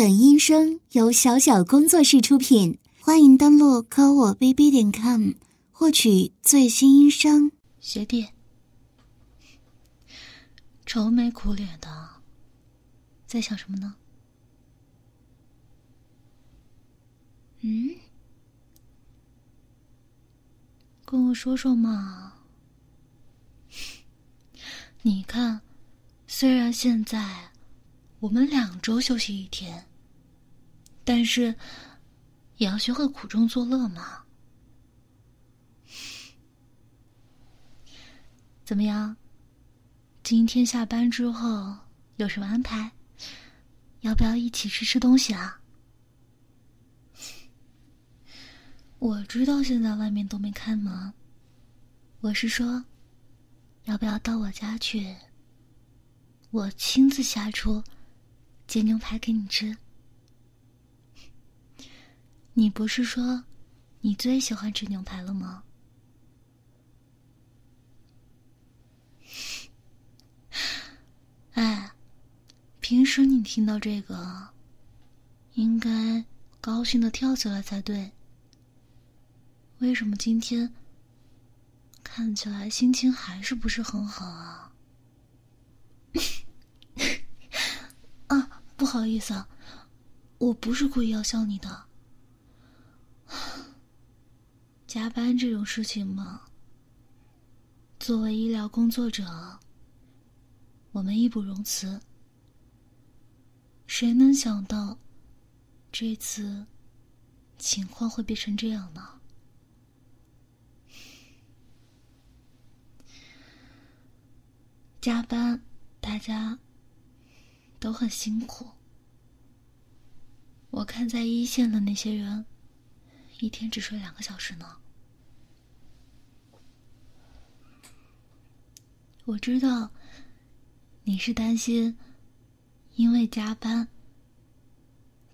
本音声由小小工作室出品，欢迎登录科我 bb 点 com 获取最新音声。学弟，愁眉苦脸的，在想什么呢？嗯，跟我说说嘛。你看，虽然现在我们两周休息一天。但是，也要学会苦中作乐嘛。怎么样？今天下班之后有什么安排？要不要一起吃吃东西啊？我知道现在外面都没开门，我是说，要不要到我家去？我亲自下厨煎牛排给你吃。你不是说你最喜欢吃牛排了吗？哎，平时你听到这个，应该高兴的跳起来才对。为什么今天看起来心情还是不是很好啊？啊，不好意思啊，我不是故意要笑你的。加班这种事情嘛，作为医疗工作者，我们义不容辞。谁能想到，这次情况会变成这样呢？加班，大家都很辛苦。我看在一线的那些人。一天只睡两个小时呢。我知道你是担心因为加班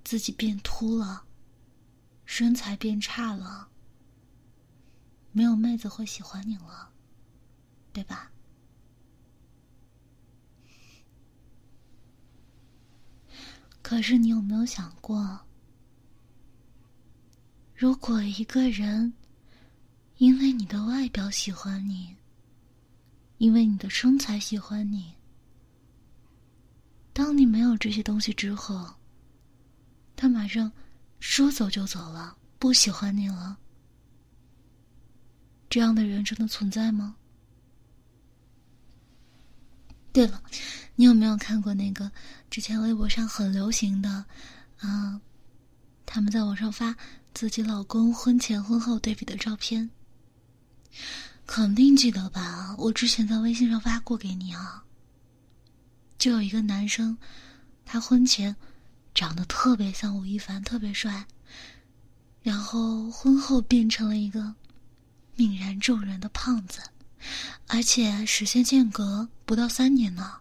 自己变秃了，身材变差了，没有妹子会喜欢你了，对吧？可是你有没有想过？如果一个人因为你的外表喜欢你，因为你的身材喜欢你，当你没有这些东西之后，他马上说走就走了，不喜欢你了，这样的人真的存在吗？对了，你有没有看过那个之前微博上很流行的啊？他们在网上发。自己老公婚前婚后对比的照片，肯定记得吧？我之前在微信上发过给你啊。就有一个男生，他婚前长得特别像吴亦凡，特别帅，然后婚后变成了一个泯然众人的胖子，而且时间间隔不到三年呢。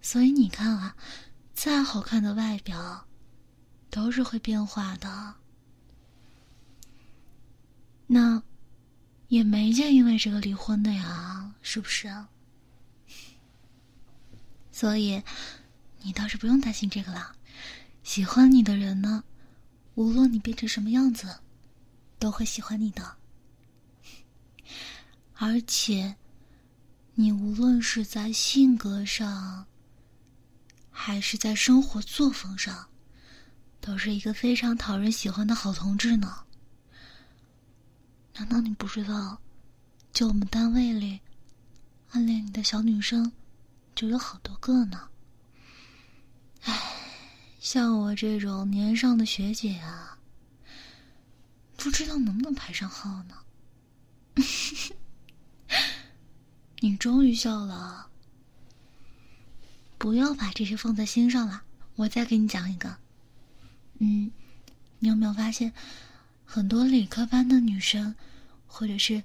所以你看啊，再好看的外表。都是会变化的，那也没见因为这个离婚的呀，是不是？所以你倒是不用担心这个了。喜欢你的人呢，无论你变成什么样子，都会喜欢你的。而且，你无论是在性格上，还是在生活作风上。都是一个非常讨人喜欢的好同志呢。难道你不知道，就我们单位里，暗恋你的小女生就有好多个呢？唉，像我这种年上的学姐啊，不知道能不能排上号呢？你终于笑了，不要把这些放在心上了。我再给你讲一个。嗯，你有没有发现，很多理科班的女生，或者是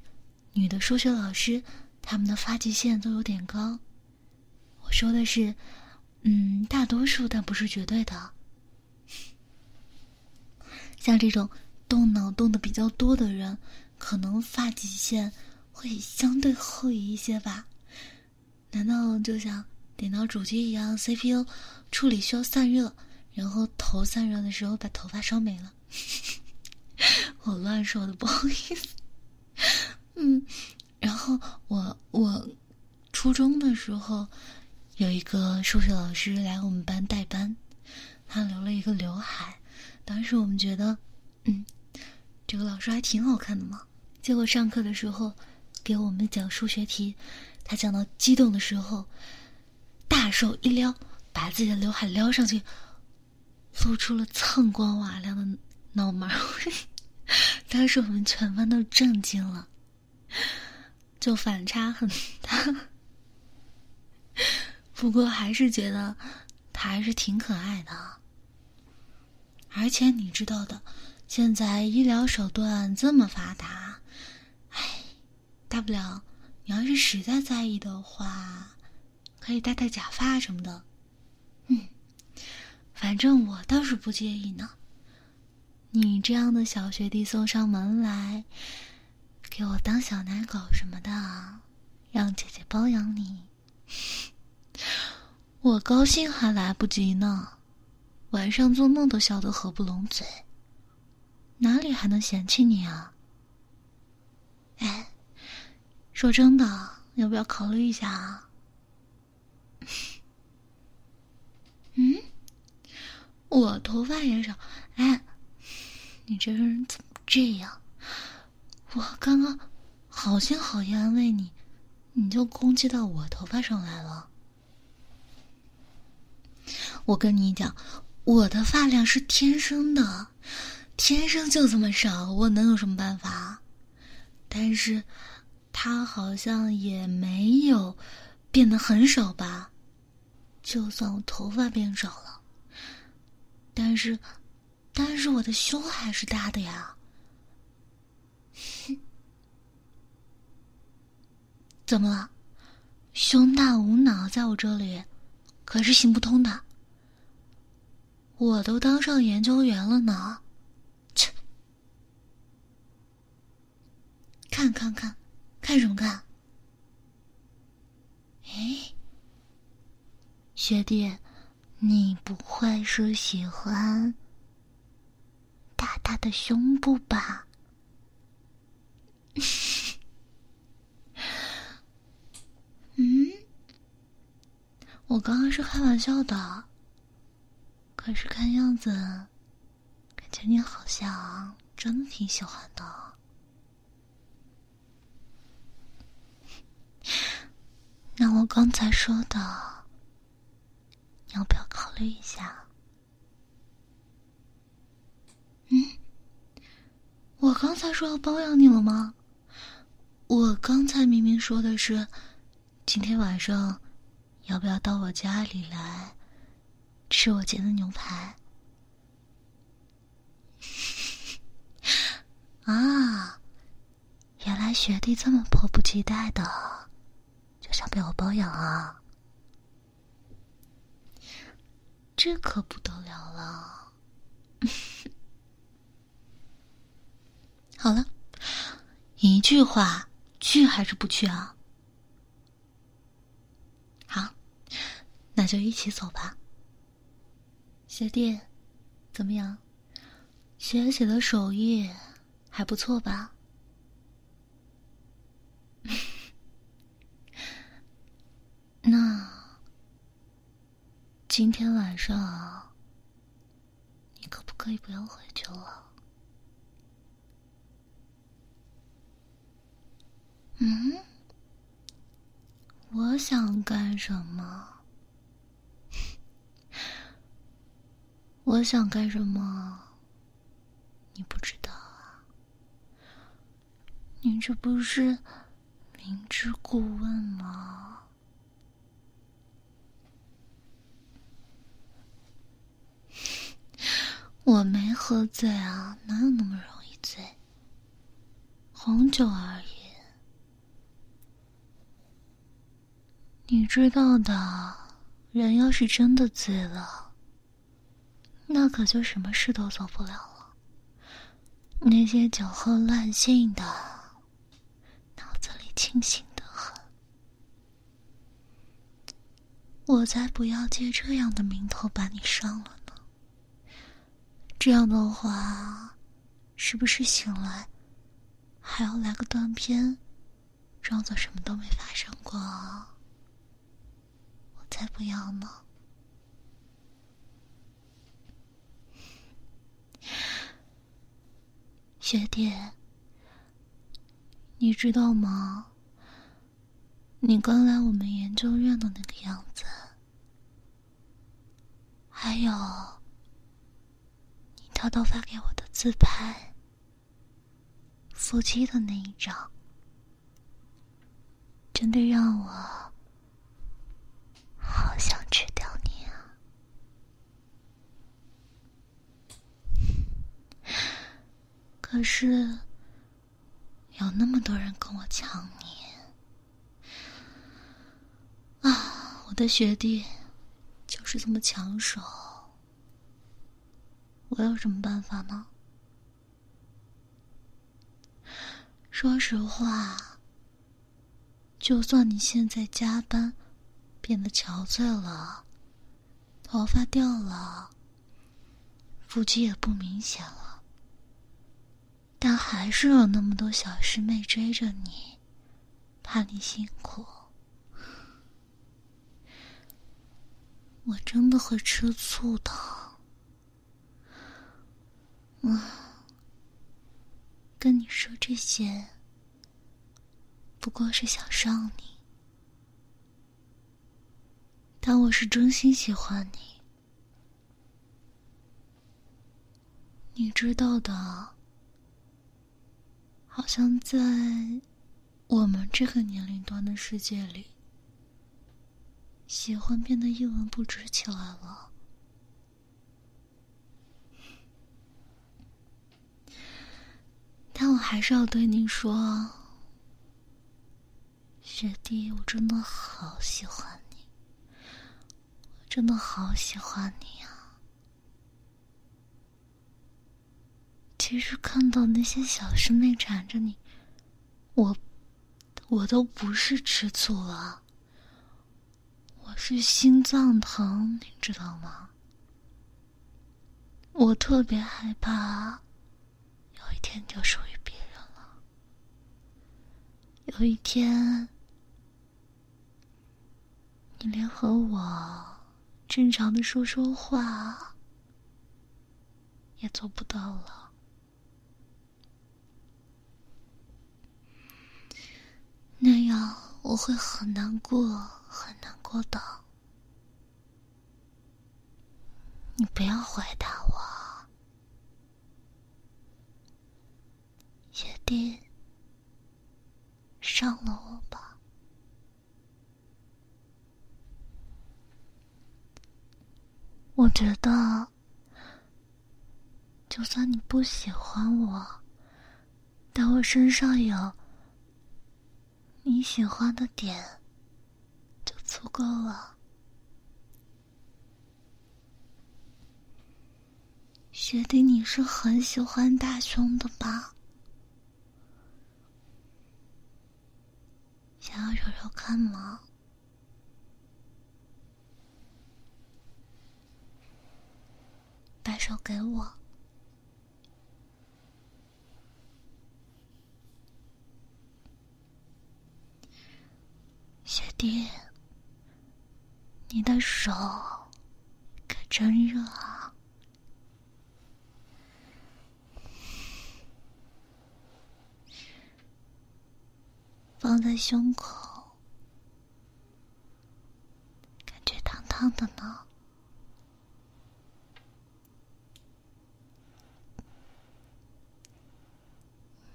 女的数学老师，她们的发际线都有点高。我说的是，嗯，大多数，但不是绝对的。像这种动脑动的比较多的人，可能发际线会相对厚一些吧？难道就像电脑主机一样，CPU 处理需要散热？然后头散热的时候把头发烧没了。我乱说的，不好意思。嗯，然后我我初中的时候有一个数学老师来我们班代班，他留了一个刘海，当时我们觉得，嗯，这个老师还挺好看的嘛。结果上课的时候给我们讲数学题，他讲到激动的时候，大手一撩，把自己的刘海撩上去，露出了锃光瓦亮的脑门儿。当时我们全班都震惊了，就反差很大。不过还是觉得他还是挺可爱的，而且你知道的，现在医疗手段这么发达，哎，大不了你要是实在在意的话，可以戴戴假发什么的。嗯，反正我倒是不介意呢。你这样的小学弟送上门来，给我当小奶狗什么的，让姐姐包养你，我高兴还来不及呢，晚上做梦都笑得合不拢嘴，哪里还能嫌弃你啊？哎，说真的，要不要考虑一下啊？嗯，我头发也少，哎。你这个人怎么这样？我刚刚好心好意安慰你，你就攻击到我头发上来了。我跟你讲，我的发量是天生的，天生就这么少，我能有什么办法？但是，他好像也没有变得很少吧？就算我头发变少了，但是。但是我的胸还是大的呀，怎么了？胸大无脑在我这里可是行不通的。我都当上研究员了呢，切！看看看，看什么看？哎，学弟，你不会是喜欢？大大的胸部吧，嗯，我刚刚是开玩笑的，可是看样子，感觉你好像真的挺喜欢的。那我刚才说的，要不要考虑一下？嗯我刚才说要包养你了吗？我刚才明明说的是，今天晚上要不要到我家里来吃我煎的牛排？啊，原来学弟这么迫不及待的就想被我包养啊！这可不得了了。好了，一句话，去还是不去啊？好，那就一起走吧。学弟，怎么样？学姐的手艺还不错吧？那今天晚上，你可不可以不要回去了？嗯，我想干什么？我想干什么？你不知道啊？你这不是明知故问吗？我没喝醉啊，哪有那么容易醉？红酒而已。你知道的，人要是真的醉了，那可就什么事都做不了了。那些酒后乱性的，脑子里清醒的很。我才不要借这样的名头把你伤了呢。这样的话，是不是醒来还要来个断片，装作什么都没发生过？我才不要呢！学弟，你知道吗？你刚来我们研究院的那个样子，还有偷偷发给我的自拍，腹肌的那一张，真的让我好想吃掉你啊！可是有那么多人跟我抢你。啊，我的学弟就是这么抢手，我有什么办法呢？说实话，就算你现在加班，变得憔悴了，头发掉了，腹肌也不明显了，但还是有那么多小师妹追着你，怕你辛苦。我真的会吃醋的，我，跟你说这些，不过是想伤你，但我是真心喜欢你，你知道的，好像在我们这个年龄段的世界里。喜欢变得一文不值起来了，但我还是要对你说，学弟，我真的好喜欢你，真的好喜欢你啊！其实看到那些小师妹缠着你，我我都不是吃醋了。我是心脏疼，你知道吗？我特别害怕，一天就属于别人了。有一天，你连和我正常的说说话也做不到了，那样我会很难过。很难过的，你不要回答我，学弟，上了我吧。我觉得，就算你不喜欢我，但我身上有你喜欢的点。就足够了，学弟，你是很喜欢大胸的吧？想要揉揉看吗？把手给我，学弟。你的手可真热啊！放在胸口，感觉烫烫的呢。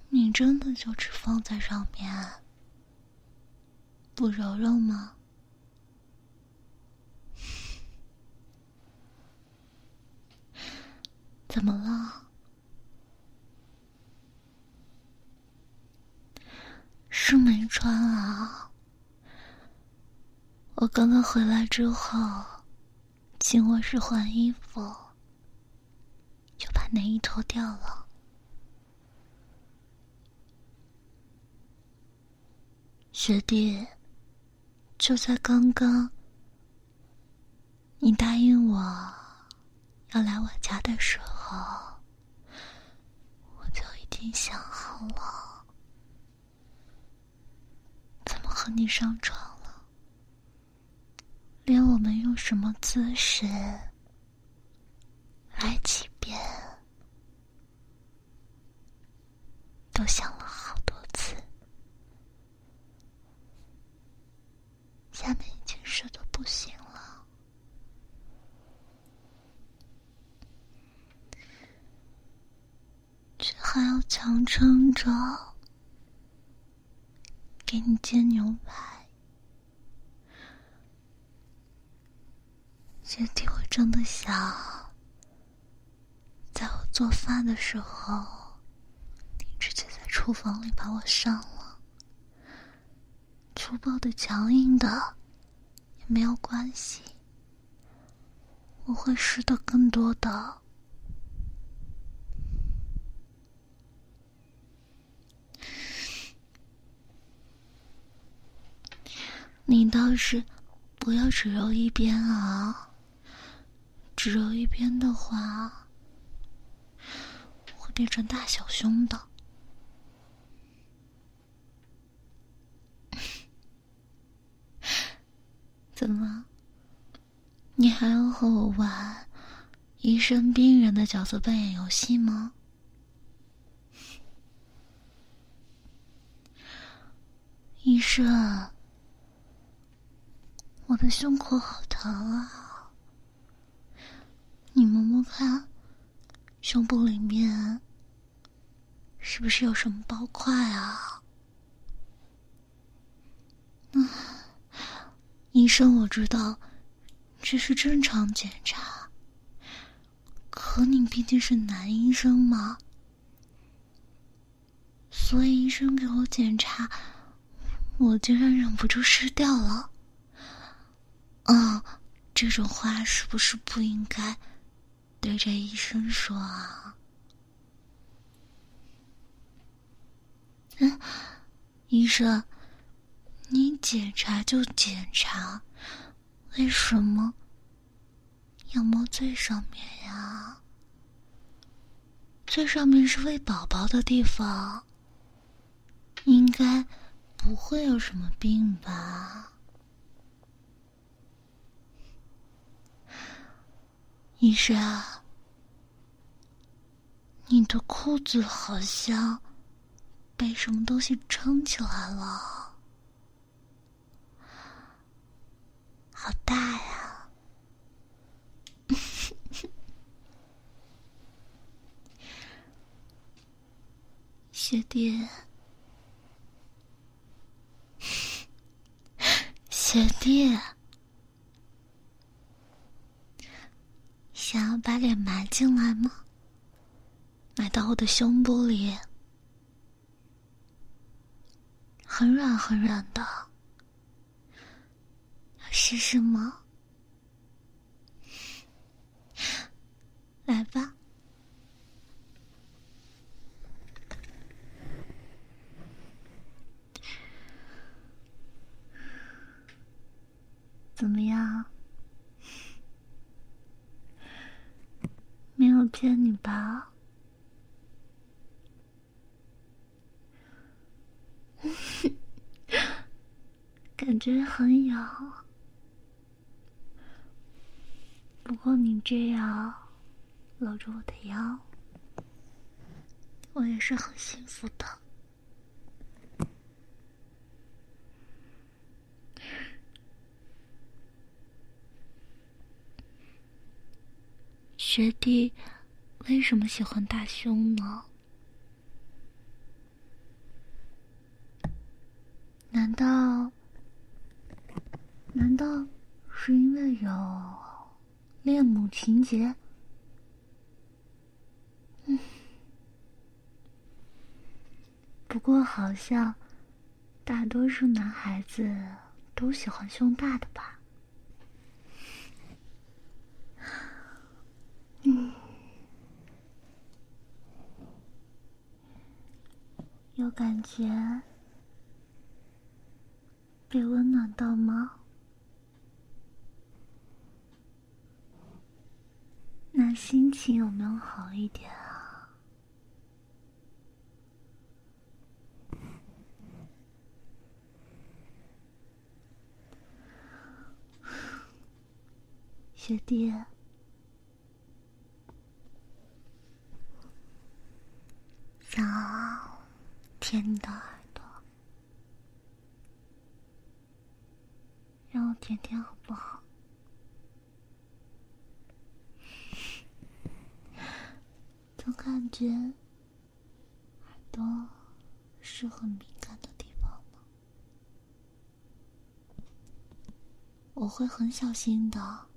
你真的就只放在上面，不揉揉吗？怎么了？是没穿啊？我刚刚回来之后，进卧室换衣服，就把内衣脱掉了。学弟，就在刚刚，你答应我要来我家的时候。我就已经想好了怎么你上床了，连我们用什么姿势来几遍都想了好多次。下面已经湿的不行了，却还要强撑着给你煎牛排。姐弟会真的想，在我做饭的时候，你直接在厨房里把我上了。粗暴的、强硬的也没有关系，我会试的更多的。你倒是不要只揉一边啊！只揉一边的话，会变成大小胸的。怎么？你还要和我玩医生、病人的角色扮演游戏吗？医生，我的胸口好疼啊！你摸摸看，胸部里面是不是有什么包块啊？嗯。医生，我知道这是正常检查，可你毕竟是男医生嘛，所以医生给我检查，我竟然忍不住湿掉了。嗯，这种话是不是不应该对着医生说啊？嗯，医生。你检查就检查，为什么要摸最上面呀？最上面是喂宝宝的地方，应该不会有什么病吧？医生，你的裤子好像被什么东西撑起来了。好大呀，学弟，学弟，想要把脸埋进来吗？埋到我的胸部里，很软很软的。试试吗？来吧，怎么样？没有骗你吧？感觉很痒。不过你这样搂着我的腰，我也是很幸福的。学弟为什么喜欢大胸呢？难道难道是因为有？恋母情节，嗯，不过好像大多数男孩子都喜欢胸大的吧？嗯，有感觉被温暖到吗？那心情有没有好一点啊？学弟，想舔你的耳朵，让我舔舔好不好？总感觉耳朵是很敏感的地方呢，我会很小心的。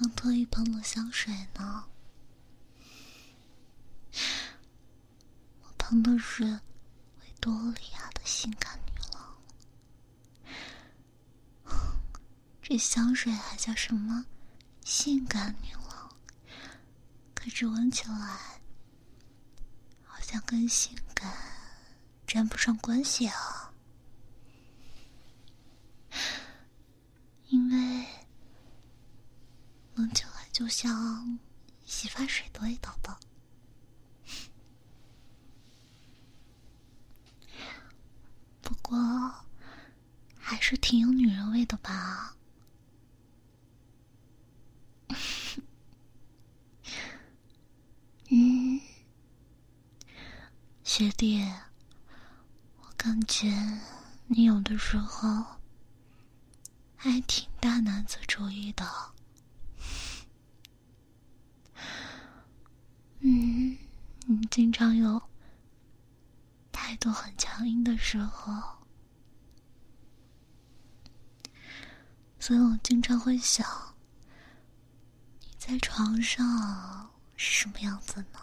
刚特意喷了香水呢，我喷的是维多利亚的性感女郎。这香水还叫什么性感女郎？可是闻起来好像跟性感沾不上关系啊。闻起来就像洗发水的味道吧，不过还是挺有女人味的吧。嗯，学弟，我感觉你有的时候还挺大男子主义的。嗯，你经常有态度很强硬的时候，所以我经常会想，你在床上是什么样子呢？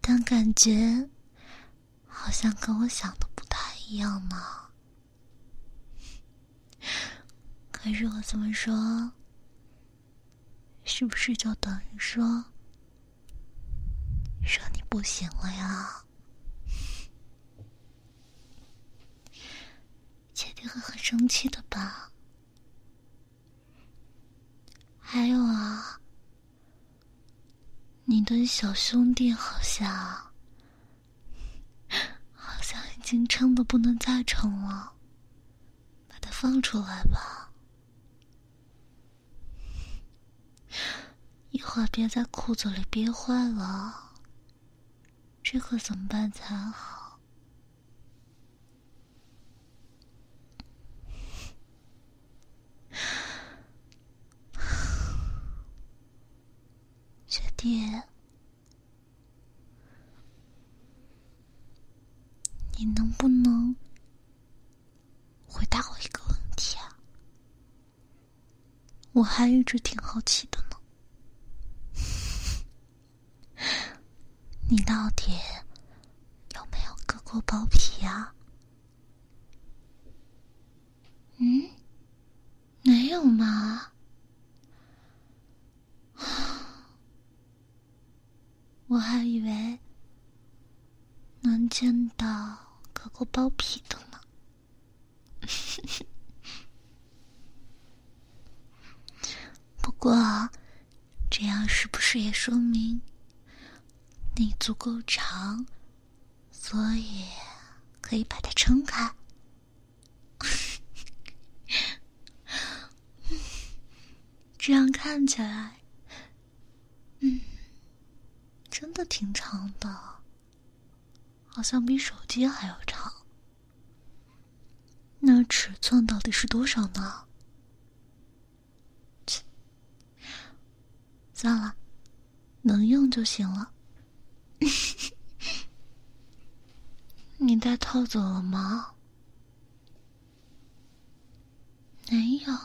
但感觉好像跟我想的不太一样呢。可是我这么说。是不是就等于说，说你不行了呀？姐姐会很生气的吧？还有啊，你的小兄弟好像好像已经撑得不能再撑了，把他放出来吧，一会儿别在裤子里憋坏了，这可怎么办才好？学弟，你能不能回答我一个问题啊？我还一直挺好奇的呢。你到底有没有割过包皮啊？嗯，没有吗？我还以为能见到割过包皮的呢。不过，这样是不是也说明你足够长，所以可以把它撑开？这样看起来，嗯，真的挺长的，好像比手机还要长。那尺寸到底是多少呢？切，算了，能用就行了。你戴套走了吗？没有。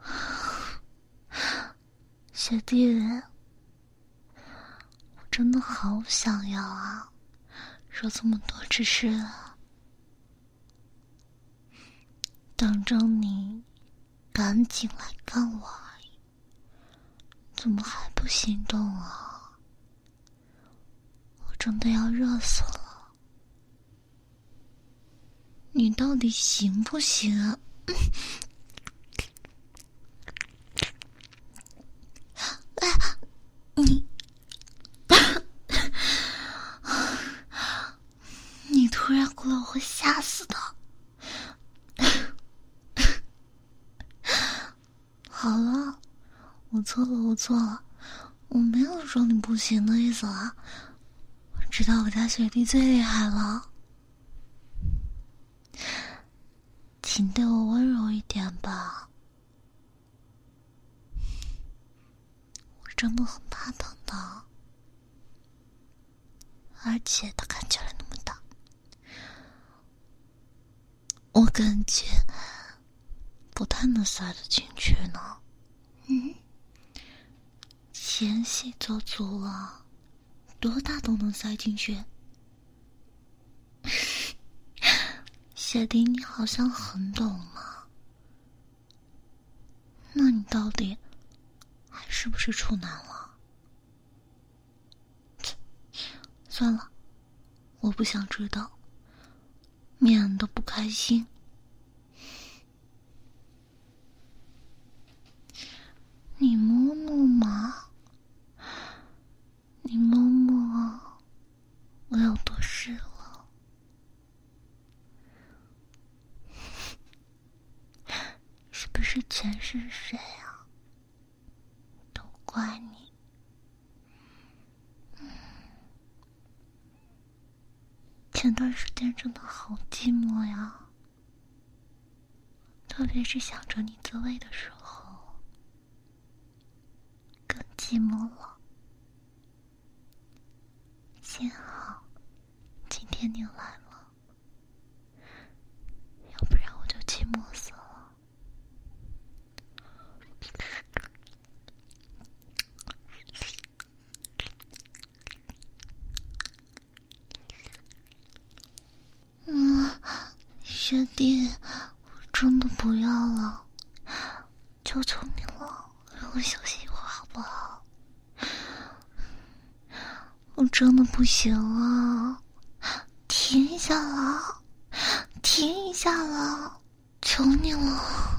学弟，我真的好想要啊！说这么多只是等着你赶紧来干我，怎么还不行动啊？我真的要热死了！你到底行不行啊？错了，我错了，我没有说你不行的意思啊！我知道我家雪弟最厉害了，请对我温柔一点吧，我真的很怕疼的，而且他看起来那么大，我感觉不太能塞得进去呢，嗯。纤细做足了，多大都能塞进去。谢丁，你好像很懂嘛？那你到底还是不是处男了？算了，我不想知道，免得不开心。你摸摸嘛。你摸摸，我有多湿了？是不是全是水啊？都怪你！前段时间真的好寂寞呀，特别是想着你自慰的时候，更寂寞了。幸好今天你来了，要不然我就寂寞死了。嗯，学弟，我真的不要了，求求你了，让我休息一会儿好不好？我真的不行了，停一下了，停一下。了，求你了。